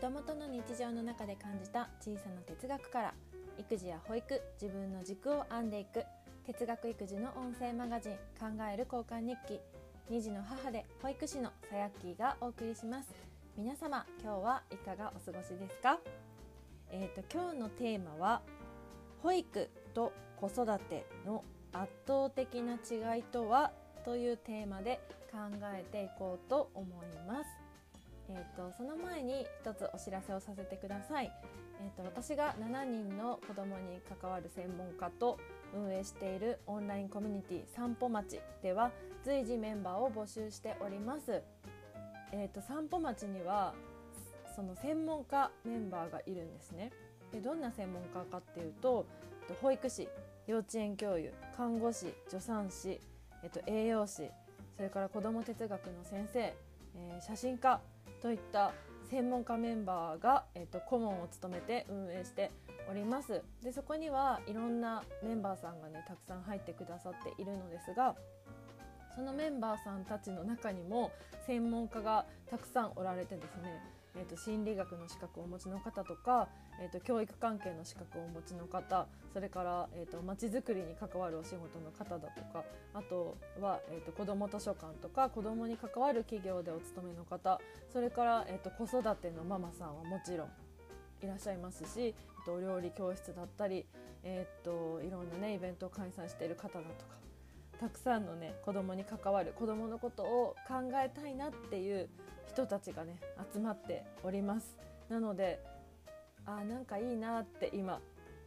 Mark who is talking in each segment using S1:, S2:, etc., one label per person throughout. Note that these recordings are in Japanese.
S1: 子供との日常の中で感じた小さな哲学から育児や保育自分の軸を編んでいく哲学育児の音声マガジン「考える交換日記」2児の母で保育士のさやっきーがお送りします。皆様今日はいかがお過ごしですか？えーと今日のテーマは保育と子育ての圧倒的な違いとは？というテーマで考えていこうと思います。えーと、その前に一つお知らせをさせてください、えーと、私が7人の子どもに関わる専門家と運営しているオンラインコミュニティ散歩町では随時メンバーを募集しております、えーと、散歩町にはその専門家メンバーがいるんですね。でどんな専門家かっていうと保育士幼稚園教諭看護師助産師、えっと、栄養士それから子ども哲学の先生、えー、写真家といった専門家メンバーが、えーと、顧問を務めて運営しております。でそこにはいろんなメンバーさんがねたくさん入ってくださっているのですがそのメンバーさんたちの中にも専門家がたくさんおられてですねえーと、心理学の資格をお持ちの方とか、えーと、教育関係の資格をお持ちの方それからえーとまちづくりに関わるお仕事の方だとかあとは、えーと、子ども図書館とか子どもに関わる企業でお勤めの方それから、えーと、子育てのママさんはもちろんいらっしゃいますし、えー、とお料理教室だったり、えー、といろんな、ね、イベントを開催している方だとかたくさんのね子供に関わる子供のことを考えたいなっていう人たちがね集まっております。なのであなんかいいなって今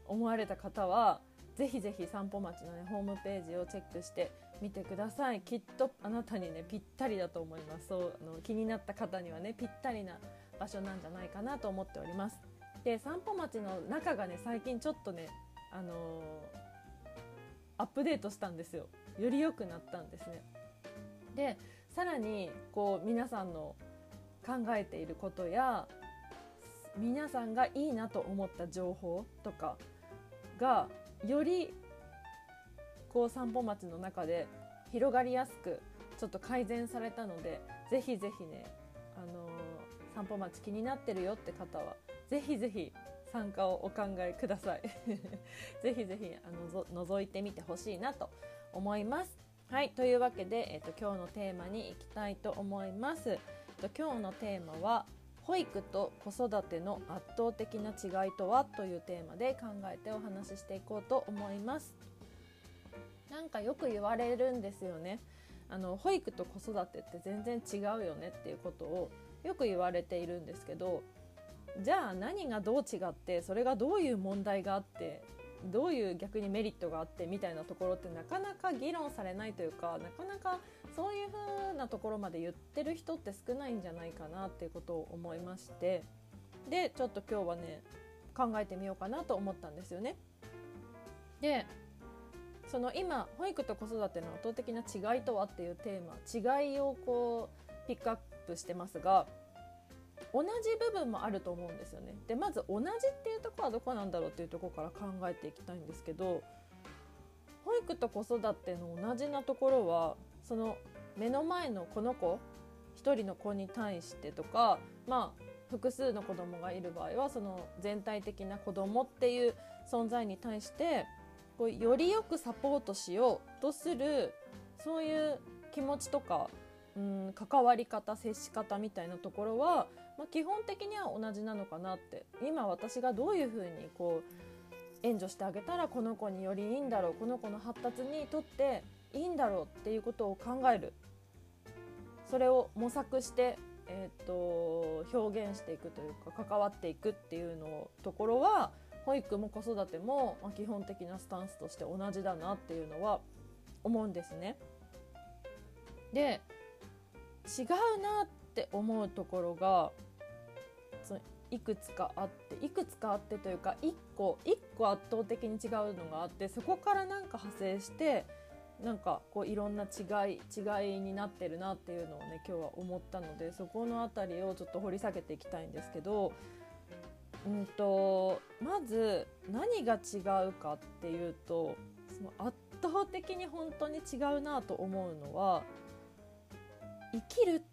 S1: 思われた方はぜひぜひ散歩町のねホームページをチェックしてみてください。きっとあなたにねぴったりだと思います。そうあの気になった方にはねぴったりな場所なんじゃないかなと思っております。で散歩町の中がね最近ちょっとねあのー、アップデートしたんですよ。より良くなったんですね。でさらにこう皆さんの考えていることや皆さんがいいなと思った情報とかがよりこう散歩町の中で広がりやすくちょっと改善されたのでぜひぜひね、あのー、散歩町気になってるよって方はぜひぜひ参加をお考えください ぜひぜひあのぞ覗いてみてほしいなと思います。はいというわけで、えっと、今日のテーマに行きたいと思います。と、今日のテーマは保育と子育ての圧倒的な違いとはというテーマで考えてお話ししていこうと思います。なんかよく言われるんですよね。あの保育と子育てって全然違うよねっていうことをよく言われているんですけどじゃあ何がどう違ってそれがどういう問題があってどういう逆にメリットがあってみたいなところってなかなか議論されないというかなかなかそういう風なところまで言ってる人って少ないんじゃないかなっていうことを思いましてでちょっと今日はね考えてみようかなと思ったんですよね。でその今保育と子育ての圧倒的な違いとはっていうテーマ違いをこうピックアップしてますが同じ部分もあると思うんですよね。でまず同じっていうところはどこなんだろうっていうところから考えていきたいんですけど保育と子育ての同じなところはその目の前のこの子1人の子に対してとかまあ複数の子供がいる場合はその全体的な子供っていう存在に対してこうよりよくサポートしようとするそういう気持ちとかうん関わり方接し方みたいなところは、まあ、基本的には同じなのかなって。今私がどういうふうにこう援助してあげたらこの子によりいいんだろうこの子の発達にとっていいんだろうっていうことを考えるそれを模索して、えーと、表現していくというか関わっていくっていうのところは保育も子育ても、ま、基本的なスタンスとして同じだなっていうのは思うんですね。で違うなって思うところがそのいくつかあっていくつかあってというか1個1個圧倒的に違うのがあってそこからなんか派生してなんかこういろんな違い違いになってるなっていうのをね今日は思ったのでそこの辺りをちょっと掘り下げていきたいんですけど、うんと、まず何が違うかっていうとその圧倒的に本当に違うなと思うのは生きる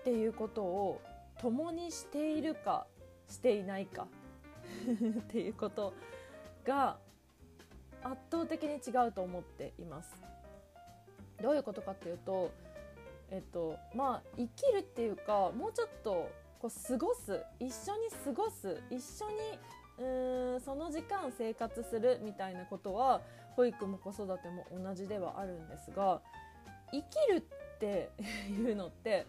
S1: っていうことを共にしているかしていないか っていうことが圧倒的に違うと思っています。どういうことかっていうと、えっとまあ、生きるっていうかもうちょっとこう過ごす一緒に過ごす一緒にうーんその時間生活するみたいなことは保育も子育ても同じではあるんですが生きるって いうのって、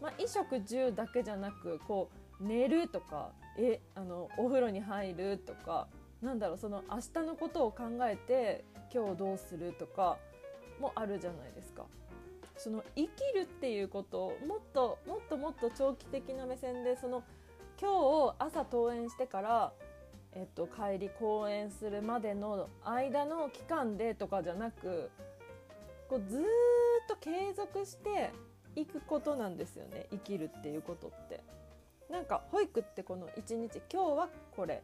S1: まあ、衣食住だけじゃなくこう寝るとかえあのお風呂に入るとかなんだろうその明日のことを考えて今日どうするとかもあるじゃないですか。その生きるっていうことをもっともっともっと長期的な目線でその今日朝登園してから、えっと、帰り公演するまでの間の期間でとかじゃなくこうずっと継続していくことなんですよね生きるっていうことって。なんか保育ってこの一日今日はこれ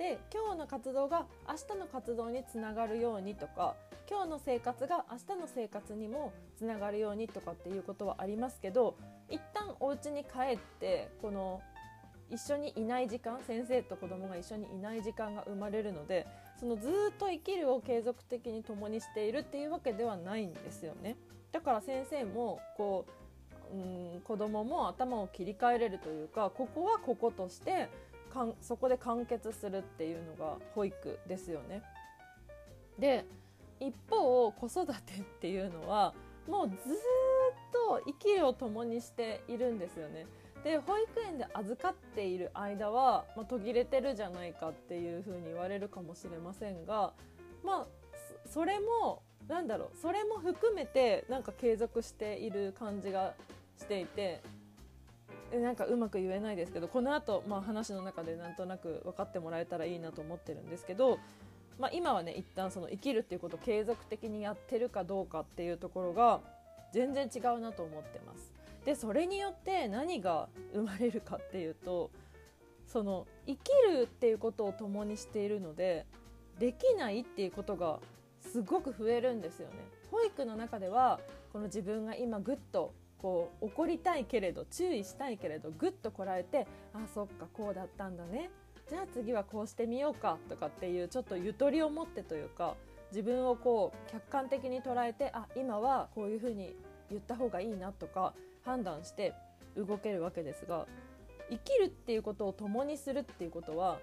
S1: で今日の活動が明日の活動につながるようにとか今日の生活が明日の生活にもつながるようにとかっていうことはありますけど一旦お家に帰ってこの一緒にいない時間先生と子供が一緒にいない時間が生まれるのでそのずっと生きるを継続的に共にしているっていうわけではないんですよね。だから先生もこううん子供も頭を切り替えれるというかここはこことしてかんそこで完結するっていうのが保育ですよね。で一方子育てっていうのはもうずっと生きるを共にしているんですよね。で保育園で預かっている間は、まあ、途切れてるじゃないかっていうふうに言われるかもしれませんがまあそれもなんだろうそれも含めてなんか継続している感じがしていてなんかうまく言えないですけどこの後、まあ話の中でなんとなく分かってもらえたらいいなと思ってるんですけど、まあ、今はね一旦その生きるっていうことを継続的にやってるかどうかっていうところが全然違うなと思ってます。でそれによって何が生まれるかっていうとその生きるっていうことを共にしているのでできないっていうことがすごく増えるんですよね。保育の中ではこの自分が今ぐっとこう怒りたいけれど注意したいけれどぐっとこらえてあそっかこうだったんだね。じゃあ次はこうしてみようかとかっていうちょっとゆとりを持ってというか自分をこう客観的に捉えてあ今はこういうふうに言った方がいいなとか判断して動けるわけですが生きるっていうことを共にするっていうことは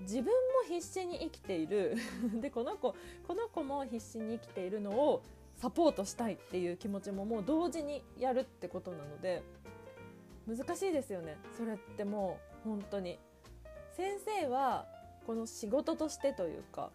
S1: 自分も必死に生きている。でこの子この子も必死に生きているのをサポートしたいっていう気持ちももう同時にやるってことなので難しいですよね。それってもう本当に。先生はこの仕事としてというか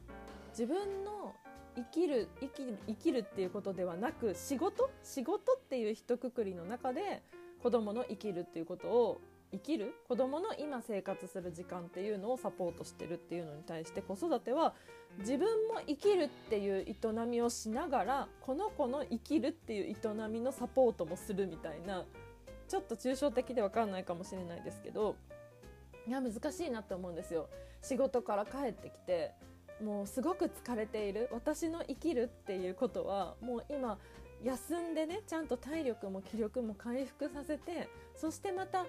S1: 自分の生きる生き生きるっていうことではなく仕事？仕事っていう一括りの中で子供の生きるっていうことを生きる子供の今生活する時間っていうのをサポートしてるっていうのに対して子育ては自分も生きるっていう営みをしながらこの子の生きるっていう営みのサポートもするみたいなちょっと抽象的で分かんないかもしれないですけどいや難しいなって思うんですよ。仕事から帰ってきてもうすごく疲れている私の生きるっていうことはもう今休んでねちゃんと体力も気力も回復させてそしてまた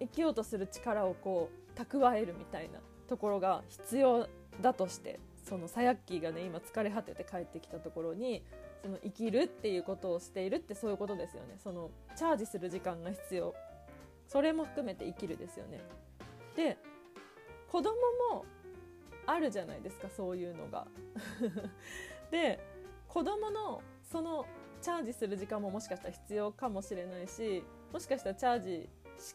S1: 生きようとする力をこう蓄えるみたいなところが必要だとしてそのサヤッキーがね今疲れ果てて帰ってきたところにその生きるっていうことをしているってそういうことですよね。そのチャージする時間が必要。それも含めて生きるですよね。で子供もあるじゃないですかそういうのが。で子供のそのチャージする時間ももしかしたら必要かもしれないしもしかしたらチャージ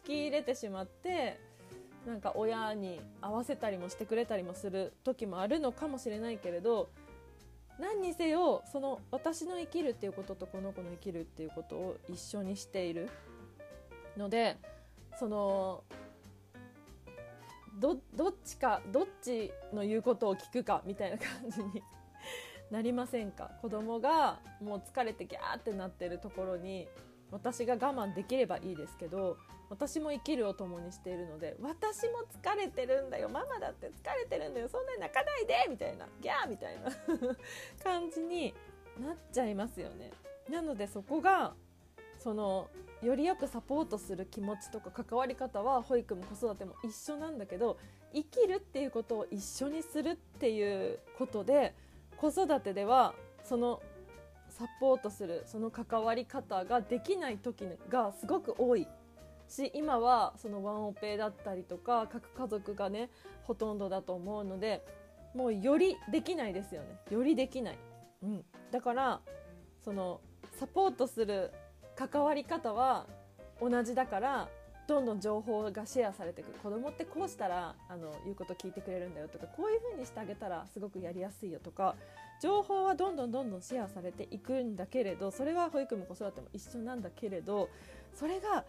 S1: き入れてしまってなんか親に合わせたりもしてくれたりもする時もあるのかもしれないけれど何にせよその私の生きるっていうこととこの子の生きるっていうことを一緒にしている。のでそのどどっちかどっちの言うことを聞くかみたいな感じに なりませんか？子供がもう疲れてギャーってなってるところに私が我慢できればいいですけど私も生きるを共にしているので私も疲れてるんだよママだって疲れてるんだよそんなに泣かないでみたいなギャーみたいな 感じになっちゃいますよね。なのでそこがそのよりよくサポートする気持ちとか関わり方は保育も子育ても一緒なんだけど生きるっていうことを一緒にするっていうことで子育てではそのサポートするその関わり方ができない時がすごく多いし今はそのワンオペだったりとか各家族がねほとんどだと思うのでもうよりできないですよね。よりできない、うん、だからそのサポートする関わり方は同じだからどんどん情報がシェアされていく子供ってこうしたらあの言うこと聞いてくれるんだよとかこういう風にしてあげたらすごくやりやすいよとか情報はどんどんどんどんシェアされていくんだけれどそれは保育も子育ても一緒なんだけれどそれが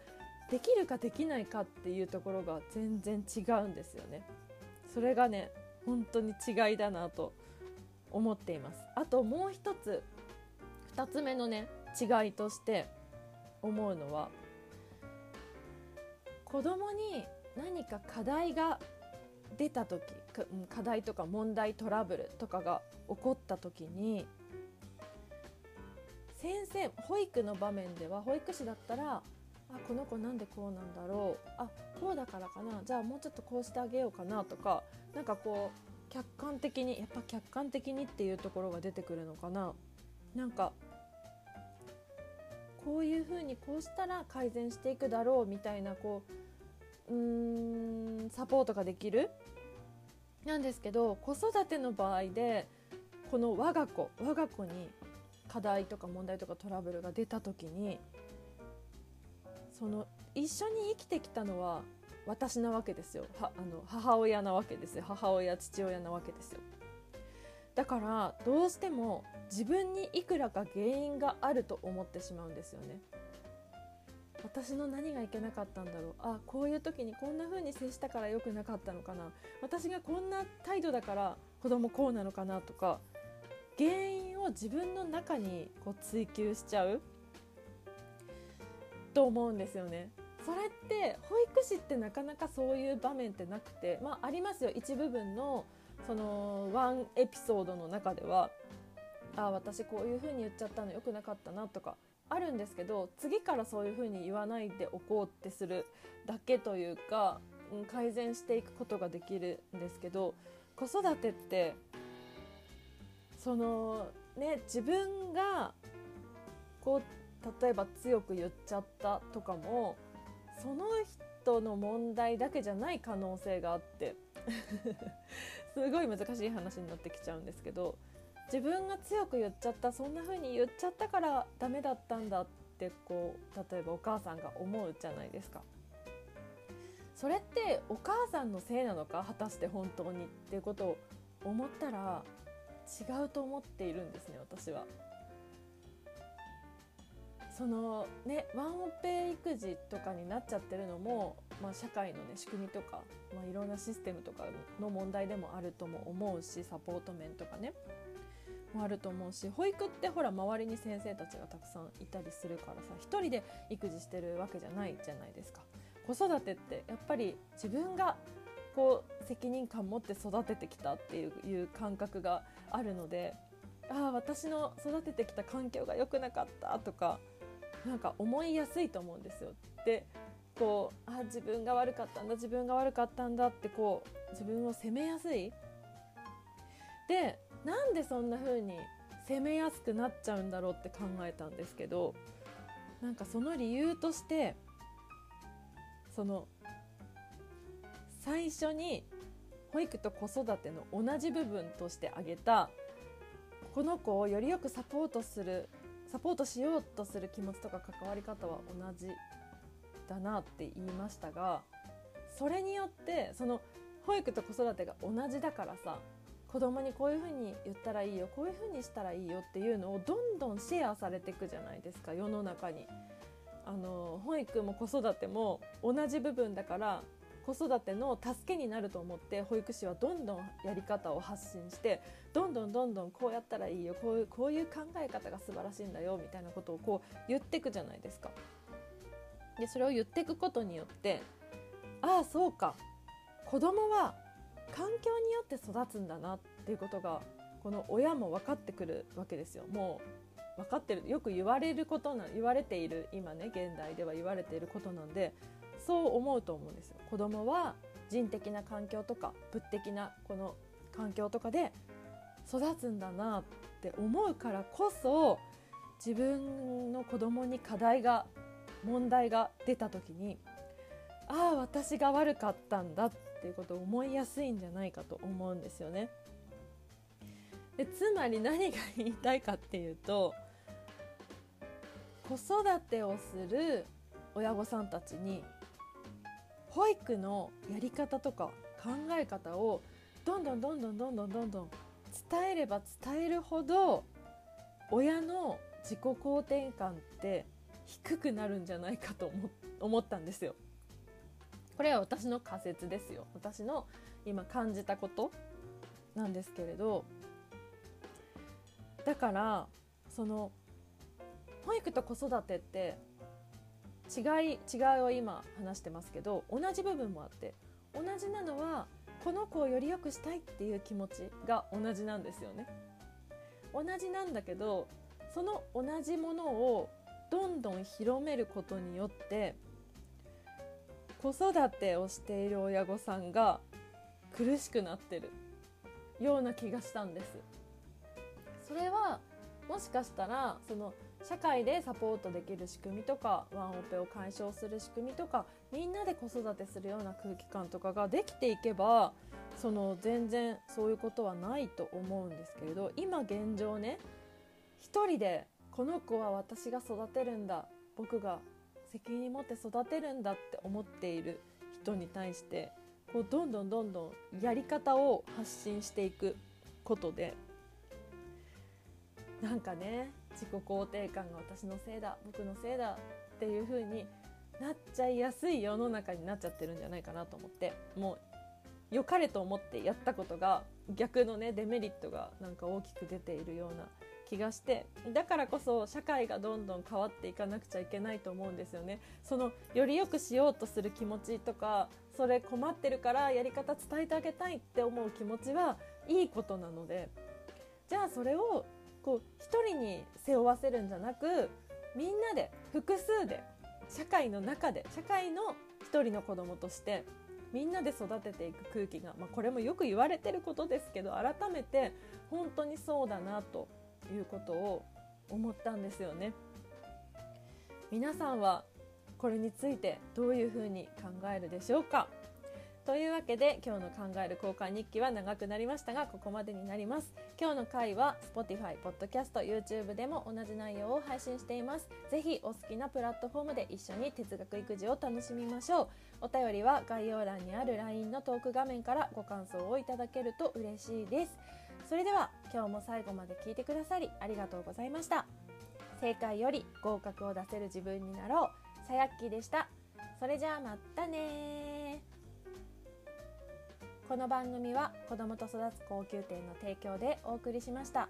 S1: できるかできないかっていうところが全然違うんですよね。それがね本当に違いだなと思っています。あともう一つ2つ目のね違いとして思うのは子供に何か課題が出た時課題とか問題トラブルとかが起こった時に先生保育の場面では保育士だったらあこの子なんでこうなんだろうあこうだからかなじゃあもうちょっとこうしてあげようかなとかなんかこう客観的にやっぱ客観的にっていうところが出てくるのかな。なんかこういうふうにこうしたら改善していくだろうみたいなこううーんサポートができるなんですけど子育ての場合でこの我が子我が子に課題とか問題とかトラブルが出た時にその一緒に生きてきたのは私なわけですよ。はあの母親なわけですよ。母親父親なわけですよ。だからどうしても自分にいくらか原因があると思ってしまうんですよね。私の何がいけなかったんだろう。あこういう時にこんな風に接したから良くなかったのかな。私がこんな態度だから子供こうなのかなとか原因を自分の中にこう追求しちゃうと思うんですよね。それって保育士ってなかなかそういう場面ってなくてまあありますよ。一部分のそのワンエピソードの中ではあ私こういう風に言っちゃったの良くなかったなとかあるんですけど次からそういうふうに言わないでおこうってするだけというか、ん、改善していくことができるんですけど子育てってそのね自分がこう例えば強く言っちゃったとかもその人の問題だけじゃない可能性があって すごい難しい話になってきちゃうんですけど自分が強く言っちゃったそんな風に言っちゃったからダメだったんだってこう例えばお母さんが思うじゃないですか。それってお母さんのせいなのか？果たして本当に？っていうことを思ったら違うと思っているんですね私は。そのねワンオペ育児とかになっちゃってるのも、まあ、社会のね仕組みとか、まあ、いろんなシステムとかの問題でもあるとも思うしサポート面とかねもあると思うし保育ってほら周りに先生たちがたくさんいたりするからさ一人で育児してるわけじゃないじゃないですか子育てってやっぱり自分がこう責任感持って育ててきたっていう感覚があるのでああ私の育ててきた環境が良くなかったとかなんか思いやすいと思うんですよ。でこうあ自分が悪かったんだ自分が悪かったんだってこう自分を責めやすいでなんでそんな風に攻めやすくなっちゃうんだろうって考えたんですけどなんかその理由としてその最初に保育と子育ての同じ部分として挙げたこの子をよりよくサポートするサポートしようとする気持ちとか関わり方は同じだなって言いましたがそれによってその保育と子育てが同じだからさ子供にこういうふうに言ったらいいよこういうふうにしたらいいよっていうのをどんどんシェアされていくじゃないですか世の中に。あの保育も子育ても同じ部分だから子育ての助けになると思って保育士はどんどんやり方を発信してどんどんどんどんこうやったらいいよこういうこういう考え方が素晴らしいんだよみたいなことをこう言ってくじゃないですか。でそれを言っていくことによってああそうか子供は環境によって育つんだなっていうことがこの親も分かってくるわけですよもう分かってるよく言われることな言われている今ね現代では言われていることなんでそう思うと思うんですよ。子供は人的な環境とか物的なこの環境とかで育つんだなって思うからこそ自分の子供に課題が問題が出た時にああ私が悪かったんだってていうことを思いやすいんじゃないかと思うんですよね。でつまり何が言いたいかっていうと子育てをする親御さんたちに保育のやり方とか考え方をどんどんどんどんどんどんどんどん伝えれば伝えるほど親の自己肯定感って低くなるんじゃないかと思 ったんですよ。これは私の仮説ですよ私の今感じたことなんですけれどだからその保育と子育てって違い違いを今話してますけど同じ部分もあって同じなのはこの子をより良くしたいっていう気持ちが同じなんですよね。同じなんだけどその同じものをどんどん広めることによって子育てをしている親御さんが苦しくなってるような気がしたんです。それはもしかしたらその社会でサポートできる仕組みとかワンオペを解消する仕組みとかみんなで子育てするような空気感とかができていけばその全然そういうことはないと思うんですけれど今現状ね一人でこの子は私が育てるんだ僕が責任持って育てるんだって思っている人に対してこうどんどんどんどんやり方を発信していくことでなんかね自己肯定感が私のせいだ僕のせいだっていう風になっちゃいやすい世の中になっちゃってるんじゃないかなと思ってもう良かれと思ってやったことが逆のねデメリットがなんか大きく出ているような気がしてだからこそ社会がどんどん変わっていかなくちゃいけないと思うんですよね。そのより良くしようとする気持ちとかそれ困ってるからやり方伝えてあげたいって思う気持ちはいいことなのでじゃあそれをこう一人に背負わせるんじゃなくみんなで複数で社会の中で社会の一人の子供としてみんなで育てていく空気が、まあ、これもよく言われてることですけど改めて本当にそうだなということを思ったんですよね。皆さんはこれについてどういうふうに考えるでしょうか？というわけで今日の考える交換日記は長くなりましたがここまでになります。今日の回は Spotify、Podcast、YouTube でも同じ内容を配信しています。ぜひお好きなプラットフォームで一緒に哲学育児を楽しみましょう。お便りは概要欄にある LINE のトーク画面からご感想をいただけると嬉しいです。それでは今日も最後まで聞いてくださりありがとうございました。正解より合格を出せる自分になろう。さやっきでした。それじゃあまたね。この番組は子どもと育つ高級店の提供でお送りしました。